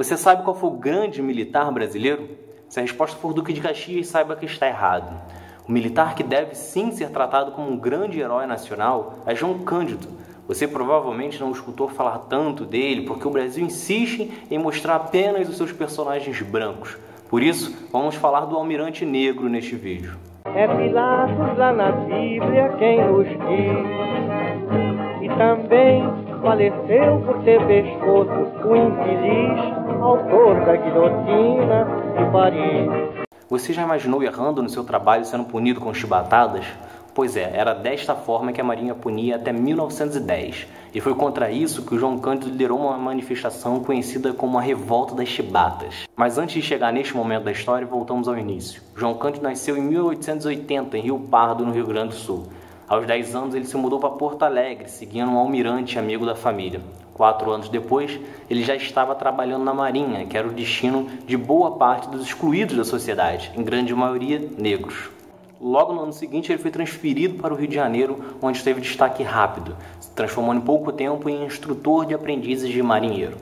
Você sabe qual foi o grande militar brasileiro? Se a resposta for Duque de Caxias, saiba que está errado. O militar que deve sim ser tratado como um grande herói nacional é João Cândido. Você provavelmente não escutou falar tanto dele porque o Brasil insiste em mostrar apenas os seus personagens brancos. Por isso, vamos falar do Almirante Negro neste vídeo. É Pilatos lá na Bíblia quem nos diz. E também faleceu por ter pescoço o infeliz autor da guilhotina de Paris. Você já imaginou errando no seu trabalho sendo punido com chibatadas? Pois é, era desta forma que a Marinha punia até 1910, e foi contra isso que o João Cândido liderou uma manifestação conhecida como a Revolta das Chibatas. Mas antes de chegar neste momento da história, voltamos ao início. João Cândido nasceu em 1880 em Rio Pardo, no Rio Grande do Sul. Aos 10 anos, ele se mudou para Porto Alegre, seguindo um almirante amigo da família. Quatro anos depois, ele já estava trabalhando na Marinha, que era o destino de boa parte dos excluídos da sociedade, em grande maioria negros. Logo no ano seguinte, ele foi transferido para o Rio de Janeiro, onde teve destaque rápido, se transformando em pouco tempo em instrutor de aprendizes de marinheiro.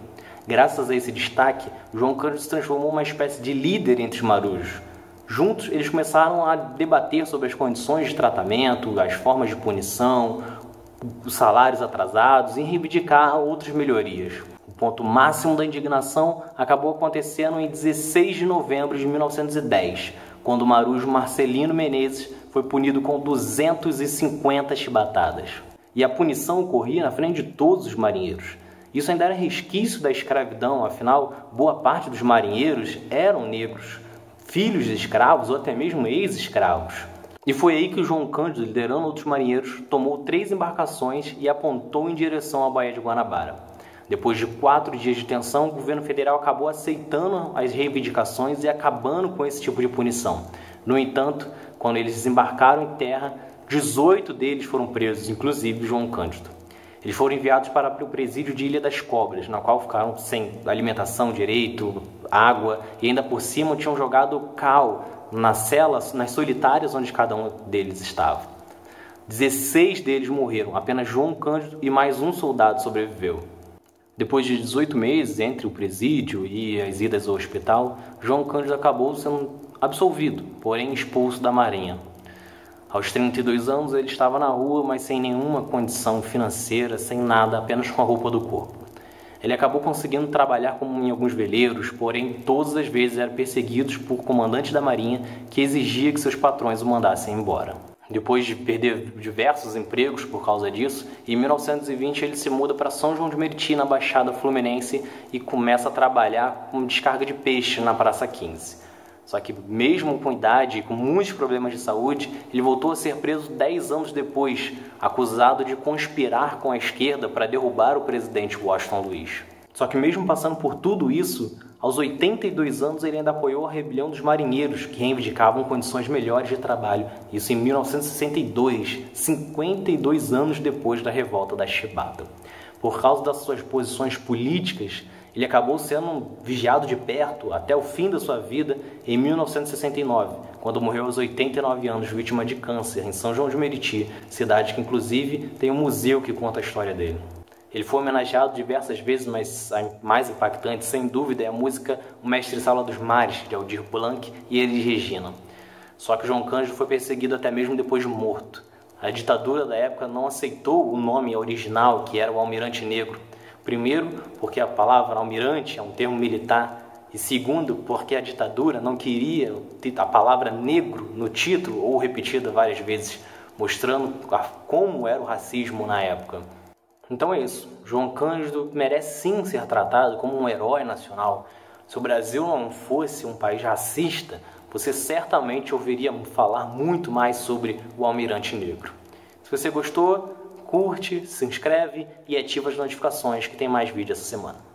Graças a esse destaque, João Cândido se transformou em uma espécie de líder entre os marujos. Juntos, eles começaram a debater sobre as condições de tratamento, as formas de punição, os salários atrasados e reivindicar outras melhorias. O ponto máximo da indignação acabou acontecendo em 16 de novembro de 1910, quando o marujo Marcelino Menezes foi punido com 250 chibatadas. E a punição ocorria na frente de todos os marinheiros. Isso ainda era resquício da escravidão, afinal, boa parte dos marinheiros eram negros, filhos de escravos ou até mesmo ex-escravos. E foi aí que João Cândido, liderando outros marinheiros, tomou três embarcações e apontou em direção à Baía de Guanabara. Depois de quatro dias de tensão, o governo federal acabou aceitando as reivindicações e acabando com esse tipo de punição. No entanto, quando eles desembarcaram em terra, 18 deles foram presos, inclusive João Cândido. Eles foram enviados para o presídio de Ilha das Cobras, na qual ficaram sem alimentação direito, água e ainda por cima tinham jogado cal nas celas, nas solitárias onde cada um deles estava. 16 deles morreram, apenas João Cândido e mais um soldado sobreviveu. Depois de 18 meses entre o presídio e as idas ao hospital, João Cândido acabou sendo absolvido, porém expulso da Marinha. Aos 32 anos ele estava na rua, mas sem nenhuma condição financeira, sem nada, apenas com a roupa do corpo. Ele acabou conseguindo trabalhar como em alguns veleiros, porém todas as vezes era perseguido por comandante da Marinha que exigia que seus patrões o mandassem embora. Depois de perder diversos empregos por causa disso, em 1920 ele se muda para São João de Meriti, na Baixada Fluminense, e começa a trabalhar com descarga de peixe na Praça 15. Só que, mesmo com idade e com muitos problemas de saúde, ele voltou a ser preso 10 anos depois, acusado de conspirar com a esquerda para derrubar o presidente Washington Luiz. Só que, mesmo passando por tudo isso, aos 82 anos, ele ainda apoiou a rebelião dos marinheiros, que reivindicavam condições melhores de trabalho. Isso em 1962, 52 anos depois da revolta da Chibata. Por causa das suas posições políticas, ele acabou sendo vigiado de perto até o fim da sua vida em 1969, quando morreu aos 89 anos, vítima de câncer, em São João de Meriti, cidade que inclusive tem um museu que conta a história dele. Ele foi homenageado diversas vezes, mas a mais impactante, sem dúvida, é a música O Mestre Sala dos Mares, de Aldir Blanc e Elis Regina. Só que João Cândido foi perseguido até mesmo depois de morto. A ditadura da época não aceitou o nome original, que era o Almirante Negro. Primeiro, porque a palavra almirante é um termo militar, e segundo, porque a ditadura não queria a palavra negro no título ou repetida várias vezes, mostrando como era o racismo na época. Então é isso. João Cândido merece sim ser tratado como um herói nacional. Se o Brasil não fosse um país racista, você certamente ouviria falar muito mais sobre o Almirante Negro. Se você gostou, curte, se inscreve e ativa as notificações que tem mais vídeo essa semana.